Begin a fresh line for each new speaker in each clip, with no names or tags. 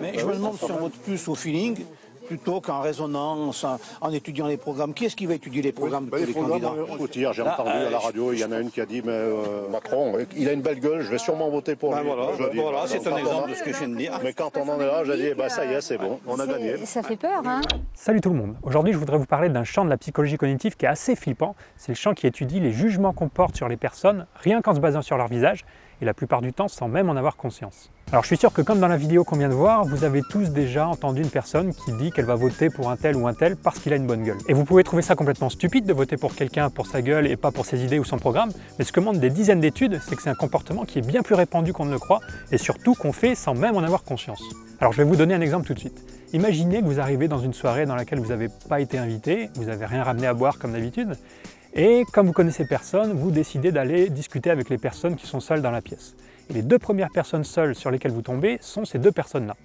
Mais je me demande si on vote plus au feeling plutôt qu'en résonance, en, étudiant les programmes. Qui est-ce qui va étudier les programmes de
Ben,
tous
les
les
programmes,
candidats
j'ai entendu
euh,
à la radio, il y en a une qui a dit, mais euh, Macron, il a une belle gueule, je vais sûrement voter pour
Ben
lui.
voilà,
Je dis,
voilà,
ben,
c'est un exemple de ce que je viens de dire.
Mais quand on en est là, j'ai dit, eh ben, ça y est, c'est bon, on a gagné.
Ça fait peur, hein
Salut tout le monde. Aujourd'hui, je voudrais vous parler d'un champ de la psychologie cognitive qui est assez flippant. C'est le champ qui étudie les jugements qu'on porte sur les personnes, rien qu'en se basant sur leur visage, et la plupart du temps sans même en avoir conscience. Alors je suis sûr que comme dans la vidéo qu'on vient de voir, vous avez tous déjà entendu une personne qui dit qu'elle va voter pour un tel ou un tel parce qu'il a une bonne gueule. Et vous pouvez trouver ça complètement stupide de voter pour quelqu'un pour sa gueule et pas pour ses idées ou son programme, mais ce que montrent des dizaines d'études, c'est que c'est un comportement qui est bien plus répandu qu'on ne le croit, et surtout qu'on fait sans même en avoir conscience. Alors je vais vous donner un exemple tout de suite. Imaginez que vous arrivez dans une soirée dans laquelle vous n'avez pas été invité, vous n'avez rien ramené à boire comme d'habitude, et comme vous connaissez personne, vous décidez d'aller discuter avec les personnes qui sont seules dans la pièce. Les deux premières personnes seules sur lesquelles vous tombez sont ces deux personnes-là.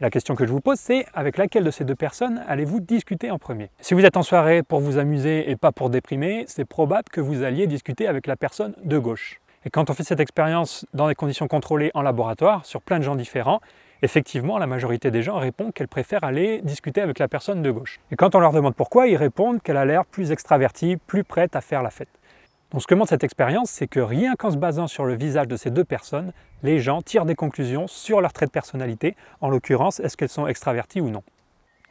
La question que je vous pose, c'est avec laquelle de ces deux personnes allez-vous discuter en premier? Si vous êtes en soirée pour vous amuser et pas pour déprimer, c'est probable que vous alliez discuter avec la personne de gauche. Et quand on fait cette expérience dans des conditions contrôlées en laboratoire, sur plein de gens différents, effectivement, la majorité des gens répondent qu'elles préfèrent aller discuter avec la personne de gauche. Et quand on leur demande pourquoi, ils répondent qu'elle a l'air plus extravertie, plus prête à faire la fête. Donc ce que montre cette expérience, c'est que rien qu'en se basant sur le visage de ces deux personnes, les gens tirent des conclusions sur leur trait de personnalité, en l'occurrence, est-ce qu'elles sont extraverties ou non?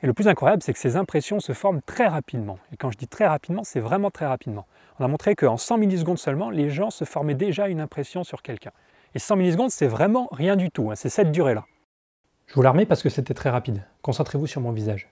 Et le plus incroyable, c'est que ces impressions se forment très rapidement. Et quand je dis très rapidement, c'est vraiment très rapidement. On a montré qu'en 100 millisecondes seulement, les gens se formaient déjà une impression sur quelqu'un. Et 100 millisecondes, c'est vraiment rien du tout, hein, c'est cette durée-là. Je vous la remets parce que c'était très rapide. Concentrez-vous sur mon visage.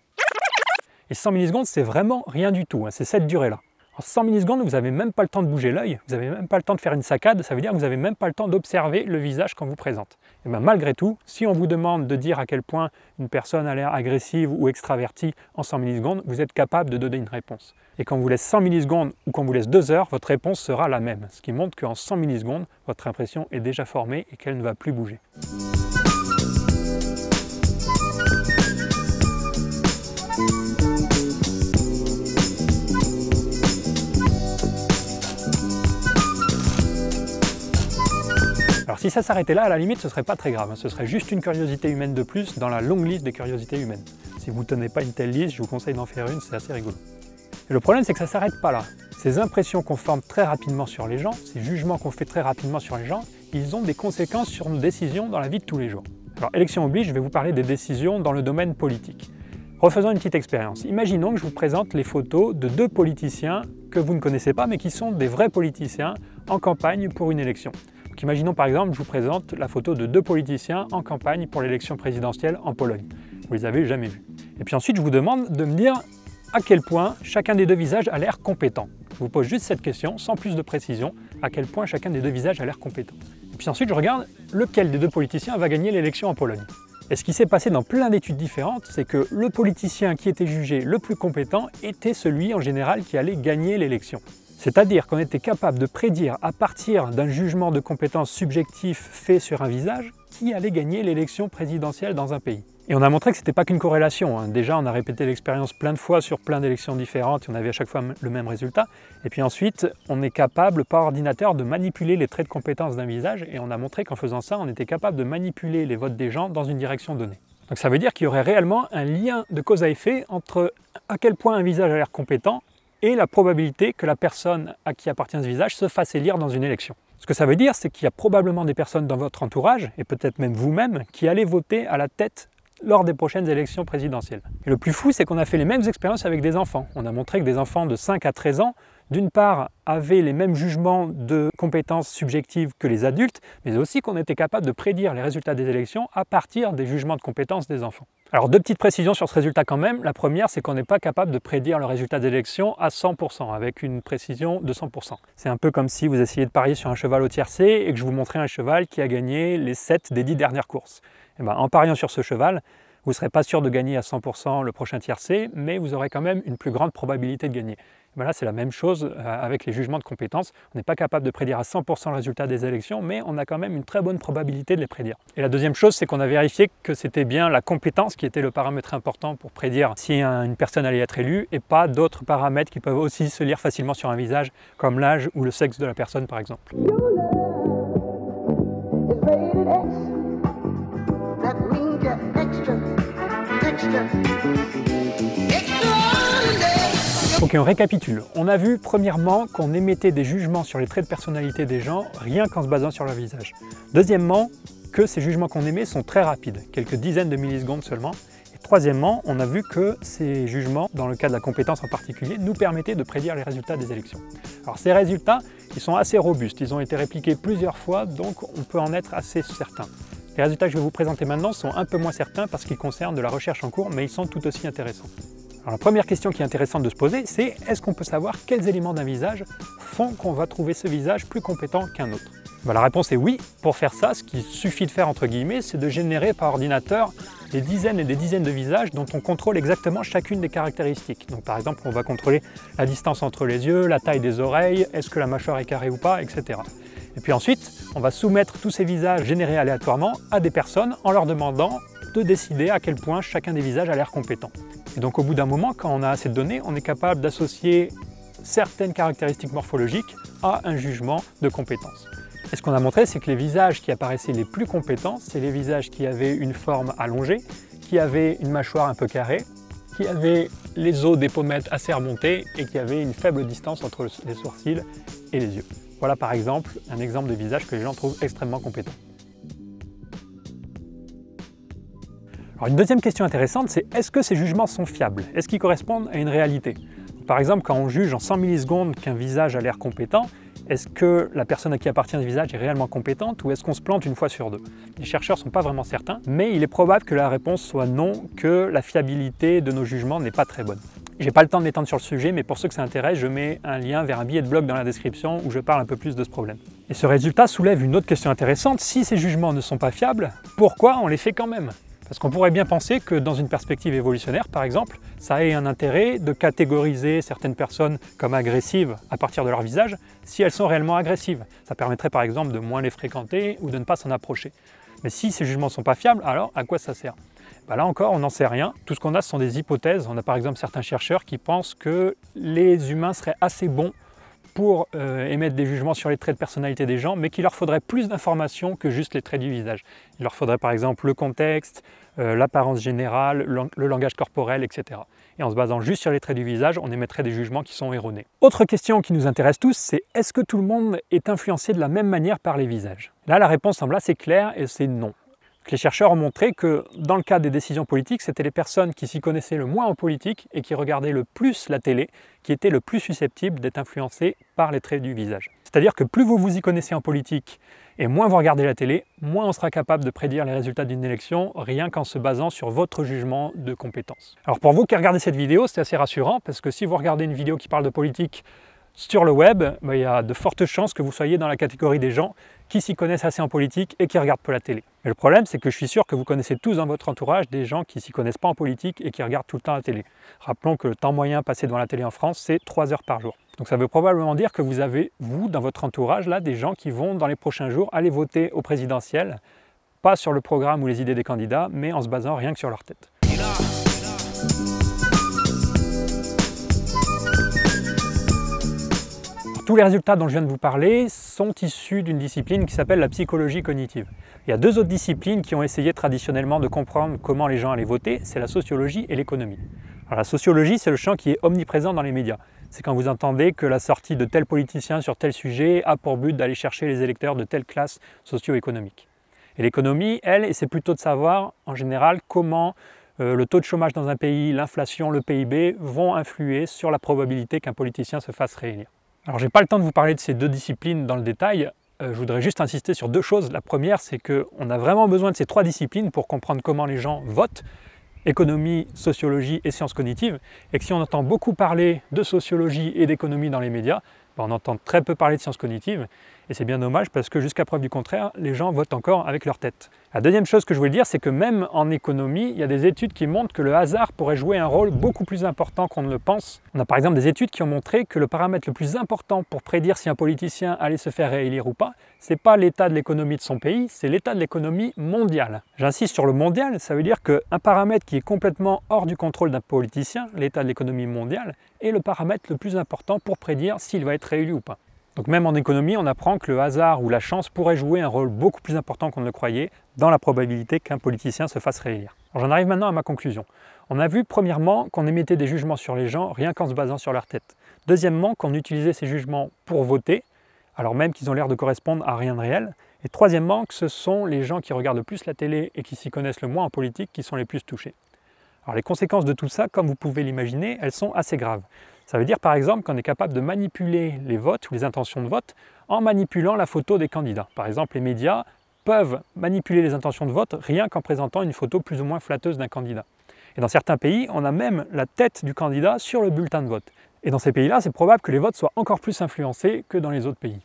Et 100 millisecondes, c'est vraiment rien du tout, hein, c'est cette durée-là. En 100 millisecondes, vous n'avez même pas le temps de bouger l'œil, vous n'avez même pas le temps de faire une saccade, ça veut dire que vous n'avez même pas le temps d'observer le visage qu'on vous présente. Et bien malgré tout, si on vous demande de dire à quel point une personne a l'air agressive ou extravertie en 100 millisecondes, vous êtes capable de donner une réponse. Et quand on vous laisse 100 millisecondes ou qu'on vous laisse 2 heures, votre réponse sera la même, ce qui montre qu'en 100 millisecondes, votre impression est déjà formée et qu'elle ne va plus bouger. Si ça s'arrêtait là, à la limite, ce serait pas très grave. hein. Ce serait juste une curiosité humaine de plus dans la longue liste des curiosités humaines. Si vous ne tenez pas une telle liste, je vous conseille d'en faire une, c'est assez rigolo. Et le problème, c'est que ça s'arrête pas là. Ces impressions qu'on forme très rapidement sur les gens, ces jugements qu'on fait très rapidement sur les gens, ils ont des conséquences sur nos décisions dans la vie de tous les jours. Alors, élection oblige, je vais vous parler des décisions dans le domaine politique. Refaisons une petite expérience. Imaginons que je vous présente les photos de deux politiciens que vous ne connaissez pas, mais qui sont des vrais politiciens en campagne pour une élection. Imaginons par exemple, je vous présente la photo de deux politiciens en campagne pour l'élection présidentielle en Pologne. Vous les avez jamais vus. Et puis ensuite, je vous demande de me dire à quel point chacun des deux visages a l'air compétent. Je vous pose juste cette question, sans plus de précision, à quel point chacun des deux visages a l'air compétent. Et puis ensuite, je regarde lequel des deux politiciens va gagner l'élection en Pologne. Et ce qui s'est passé dans plein d'études différentes, c'est que le politicien qui était jugé le plus compétent était celui en général qui allait gagner l'élection. C'est-à-dire qu'on était capable de prédire à partir d'un jugement de compétence subjectif fait sur un visage qui allait gagner l'élection présidentielle dans un pays. Et on a montré que ce n'était pas qu'une corrélation. hein. Déjà, on a répété l'expérience plein de fois sur plein d'élections différentes et on avait à chaque fois le même résultat. Et puis ensuite, on est capable par ordinateur de manipuler les traits de compétence d'un visage et on a montré qu'en faisant ça, on était capable de manipuler les votes des gens dans une direction donnée. Donc ça veut dire qu'il y aurait réellement un lien de cause à effet entre à quel point un visage a l'air compétent et la probabilité que la personne à qui appartient ce visage se fasse élire dans une élection. Ce que ça veut dire, c'est qu'il y a probablement des personnes dans votre entourage, et peut-être même vous-même, qui allez voter à la tête lors des prochaines élections présidentielles. Et le plus fou, c'est qu'on a fait les mêmes expériences avec des enfants. On a montré que des enfants de 5 à 13 ans, d'une part, avaient les mêmes jugements de compétences subjectives que les adultes, mais aussi qu'on était capable de prédire les résultats des élections à partir des jugements de compétences des enfants. Alors deux petites précisions sur ce résultat quand même. La première, c'est qu'on n'est pas capable de prédire le résultat des élections à 100%, avec une précision de 100%. C'est un peu comme si vous essayez de parier sur un cheval au tiercé et que je vous montrais un cheval qui a gagné les 7 des 10 dernières courses. Et ben, en pariant sur ce cheval, vous ne serez pas sûr de gagner à 100% le prochain tiercé, mais vous aurez quand même une plus grande probabilité de gagner. Ben là, c'est la même chose euh, avec les jugements de compétences. On n'est pas capable de prédire à 100% le résultat des élections, mais on a quand même une très bonne probabilité de les prédire. Et la deuxième chose, c'est qu'on a vérifié que c'était bien la compétence qui était le paramètre important pour prédire si un- une personne allait être élue, et pas d'autres paramètres qui peuvent aussi se lire facilement sur un visage, comme l'âge ou le sexe de la personne par exemple. On récapitule. On a vu premièrement qu'on émettait des jugements sur les traits de personnalité des gens rien qu'en se basant sur leur visage. Deuxièmement, que ces jugements qu'on émet sont très rapides, quelques dizaines de millisecondes seulement. Et troisièmement, on a vu que ces jugements, dans le cas de la compétence en particulier, nous permettaient de prédire les résultats des élections. Alors ces résultats, ils sont assez robustes, ils ont été répliqués plusieurs fois, donc on peut en être assez certain. Les résultats que je vais vous présenter maintenant sont un peu moins certains parce qu'ils concernent de la recherche en cours, mais ils sont tout aussi intéressants. Alors la première question qui est intéressante de se poser, c'est est-ce qu'on peut savoir quels éléments d'un visage font qu'on va trouver ce visage plus compétent qu'un autre? Bah, La réponse est oui. Pour faire ça, ce qu'il suffit de faire entre guillemets, c'est de générer par ordinateur des dizaines et des dizaines de visages dont on contrôle exactement chacune des caractéristiques. Donc par exemple, on va contrôler la distance entre les yeux, la taille des oreilles, est-ce que la mâchoire est carrée ou pas, etc. Et puis ensuite, on va soumettre tous ces visages générés aléatoirement à des personnes en leur demandant de décider à quel point chacun des visages a l'air compétent. Et donc au bout d'un moment, quand on a assez de données, on est capable d'associer certaines caractéristiques morphologiques à un jugement de compétence. Et ce qu'on a montré, c'est que les visages qui apparaissaient les plus compétents, c'est les visages qui avaient une forme allongée, qui avaient une mâchoire un peu carrée, qui avaient les os des pommettes assez remontés et qui avaient une faible distance entre les sourcils et les yeux. Voilà par exemple un exemple de visage que les gens trouvent extrêmement compétent. Alors une deuxième question intéressante, c'est est-ce que ces jugements sont fiables? Est-ce qu'ils correspondent à une réalité? Par exemple, quand on juge en 100 millisecondes qu'un visage a l'air compétent, est-ce que la personne à qui appartient ce visage est réellement compétente ou est-ce qu'on se plante une fois sur deux? Les chercheurs ne sont pas vraiment certains, mais il est probable que la réponse soit non, que la fiabilité de nos jugements n'est pas très bonne. J'ai pas le temps de m'étendre sur le sujet, mais pour ceux que ça intéresse, je mets un lien vers un billet de blog dans la description où je parle un peu plus de ce problème. Et ce résultat soulève une autre question intéressante. Si ces jugements ne sont pas fiables, pourquoi on les fait quand même? Parce qu'on pourrait bien penser que dans une perspective évolutionnaire, par exemple, ça ait un intérêt de catégoriser certaines personnes comme agressives à partir de leur visage si elles sont réellement agressives. Ça permettrait par exemple de moins les fréquenter ou de ne pas s'en approcher. Mais si ces jugements ne sont pas fiables, alors à quoi ça sert? Bah Là encore, on n'en sait rien. Tout ce qu'on a, ce sont des hypothèses. On a par exemple certains chercheurs qui pensent que les humains seraient assez bons pour euh, émettre des jugements sur les traits de personnalité des gens, mais qu'il leur faudrait plus d'informations que juste les traits du visage. Il leur faudrait par exemple le contexte, euh, l'apparence générale, le langage corporel, etc. Et en se basant juste sur les traits du visage, on émettrait des jugements qui sont erronés. Autre question qui nous intéresse tous, c'est est-ce que tout le monde est influencé de la même manière par les visages? Là, la réponse semble assez claire et c'est non. Les chercheurs ont montré que dans le cas des décisions politiques, c'était les personnes qui s'y connaissaient le moins en politique et qui regardaient le plus la télé qui étaient le plus susceptibles d'être influencées par les traits du visage. C'est-à-dire que plus vous vous y connaissez en politique et moins vous regardez la télé, moins on sera capable de prédire les résultats d'une élection rien qu'en se basant sur votre jugement de compétence. Alors pour vous qui regardez cette vidéo, c'est assez rassurant parce que si vous regardez une vidéo qui parle de politique sur le web, bah, il y a de fortes chances que vous soyez dans la catégorie des gens qui s'y connaissent assez en politique et qui regardent peu la télé. Mais le problème, c'est que je suis sûr que vous connaissez tous dans votre entourage des gens qui s'y connaissent pas en politique et qui regardent tout le temps la télé. Rappelons que le temps moyen passé devant la télé en France, c'est 3 heures par jour. Donc ça veut probablement dire que vous avez, vous, dans votre entourage, là, des gens qui vont, dans les prochains jours, aller voter au présidentiel, pas sur le programme ou les idées des candidats, mais en se basant rien que sur leur tête. Tous les résultats dont je viens de vous parler sont issus d'une discipline qui s'appelle la psychologie cognitive. Il y a deux autres disciplines qui ont essayé traditionnellement de comprendre comment les gens allaient voter, c'est la sociologie et l'économie. la sociologie, c'est le champ qui est omniprésent dans les médias. C'est quand vous entendez que la sortie de tel politicien sur tel sujet a pour but d'aller chercher les électeurs de telle classe socio-économique. Et l'économie, elle, c'est plutôt de savoir en général comment euh, le taux de chômage dans un pays, l'inflation, le PIB vont influer sur la probabilité qu'un politicien se fasse réélire. Alors j'ai pas le temps de vous parler de ces deux disciplines dans le détail, euh, je voudrais juste insister sur deux choses. La première, c'est qu'on a vraiment besoin de ces trois disciplines pour comprendre comment les gens votent, économie, sociologie et sciences cognitives, et que si on entend beaucoup parler de sociologie et d'économie dans les médias, on entend très peu parler de sciences cognitives, et c'est bien dommage parce que jusqu'à preuve du contraire, les gens votent encore avec leur tête. La deuxième chose que je voulais dire, c'est que même en économie, il y a des études qui montrent que le hasard pourrait jouer un rôle beaucoup plus important qu'on ne le pense. On a par exemple des études qui ont montré que le paramètre le plus important pour prédire si un politicien allait se faire réélire ou pas, c'est pas l'état de l'économie de son pays, c'est l'état de l'économie mondiale. J'insiste sur le mondial, ça veut dire qu'un paramètre qui est complètement hors du contrôle d'un politicien, l'état de l'économie mondiale, est le paramètre le plus important pour prédire s'il va être réélu ou pas. Donc même en économie, on apprend que le hasard ou la chance pourrait jouer un rôle beaucoup plus important qu'on ne le croyait dans la probabilité qu'un politicien se fasse réélire. J'en arrive maintenant à ma conclusion. On a vu premièrement qu'on émettait des jugements sur les gens rien qu'en se basant sur leur tête. Deuxièmement, qu'on utilisait ces jugements pour voter, alors même qu'ils ont l'air de correspondre à rien de réel. Et troisièmement, que ce sont les gens qui regardent le plus la télé et qui s'y connaissent le moins en politique qui sont les plus touchés. Alors les conséquences de tout ça, comme vous pouvez l'imaginer, elles sont assez graves. Ça veut dire par exemple qu'on est capable de manipuler les votes ou les intentions de vote en manipulant la photo des candidats. Par exemple, les médias peuvent manipuler les intentions de vote rien qu'en présentant une photo plus ou moins flatteuse d'un candidat. Et dans certains pays, on a même la tête du candidat sur le bulletin de vote. Et dans ces pays-là, c'est probable que les votes soient encore plus influencés que dans les autres pays.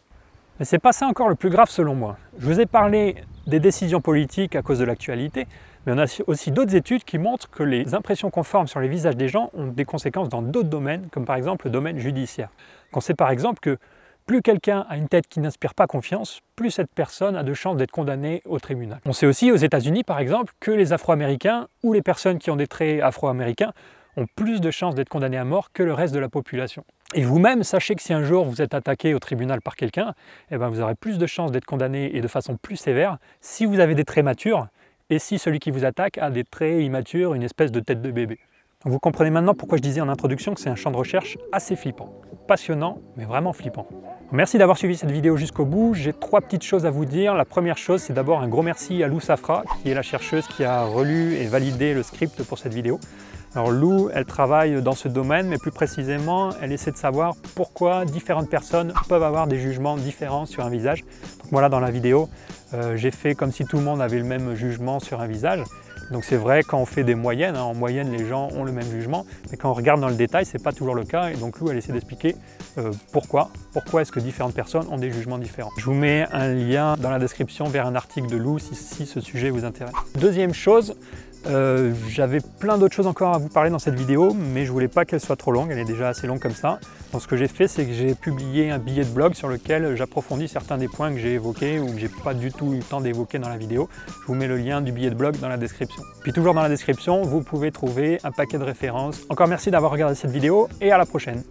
Mais c'est pas ça encore le plus grave selon moi. Je vous ai parlé des décisions politiques à cause de l'actualité, mais on a aussi d'autres études qui montrent que les impressions conformes sur les visages des gens ont des conséquences dans d'autres domaines, comme par exemple le domaine judiciaire. On sait par exemple que plus quelqu'un a une tête qui n'inspire pas confiance, plus cette personne a de chances d'être condamnée au tribunal. On sait aussi aux États-Unis par exemple que les Afro-Américains ou les personnes qui ont des traits afro-américains ont plus de chances d'être condamnés à mort que le reste de la population. Et vous-même, sachez que si un jour vous êtes attaqué au tribunal par quelqu'un, eh ben vous aurez plus de chances d'être condamné et de façon plus sévère si vous avez des traits matures et si celui qui vous attaque a des traits immatures, une espèce de tête de bébé. Vous comprenez maintenant pourquoi je disais en introduction que c'est un champ de recherche assez flippant. Passionnant, mais vraiment flippant. Merci d'avoir suivi cette vidéo jusqu'au bout. J'ai trois petites choses à vous dire. La première chose, c'est d'abord un gros merci à Lou Safra, qui est la chercheuse qui a relu et validé le script pour cette vidéo. Alors Lou, elle travaille dans ce domaine, mais plus précisément, elle essaie de savoir pourquoi différentes personnes peuvent avoir des jugements différents sur un visage. Donc voilà, dans la vidéo, euh, j'ai fait comme si tout le monde avait le même jugement sur un visage. Donc c'est vrai, quand on fait des moyennes, hein, en moyenne les gens ont le même jugement, mais quand on regarde dans le détail, ce n'est pas toujours le cas. Et donc Lou, elle essaie d'expliquer euh, pourquoi, pourquoi est-ce que différentes personnes ont des jugements différents. Je vous mets un lien dans la description vers un article de Lou si ce sujet vous intéresse. Deuxième chose, euh, j'avais plein d'autres choses encore à vous parler dans cette vidéo, mais je voulais pas qu'elle soit trop longue, elle est déjà assez longue comme ça. Donc ce que j'ai fait, c'est que j'ai publié un billet de blog sur lequel j'approfondis certains des points que j'ai évoqués ou que j'ai pas du tout eu le temps d'évoquer dans la vidéo. Je vous mets le lien du billet de blog dans la description. Puis toujours dans la description, vous pouvez trouver un paquet de références. Encore merci d'avoir regardé cette vidéo et à la prochaine.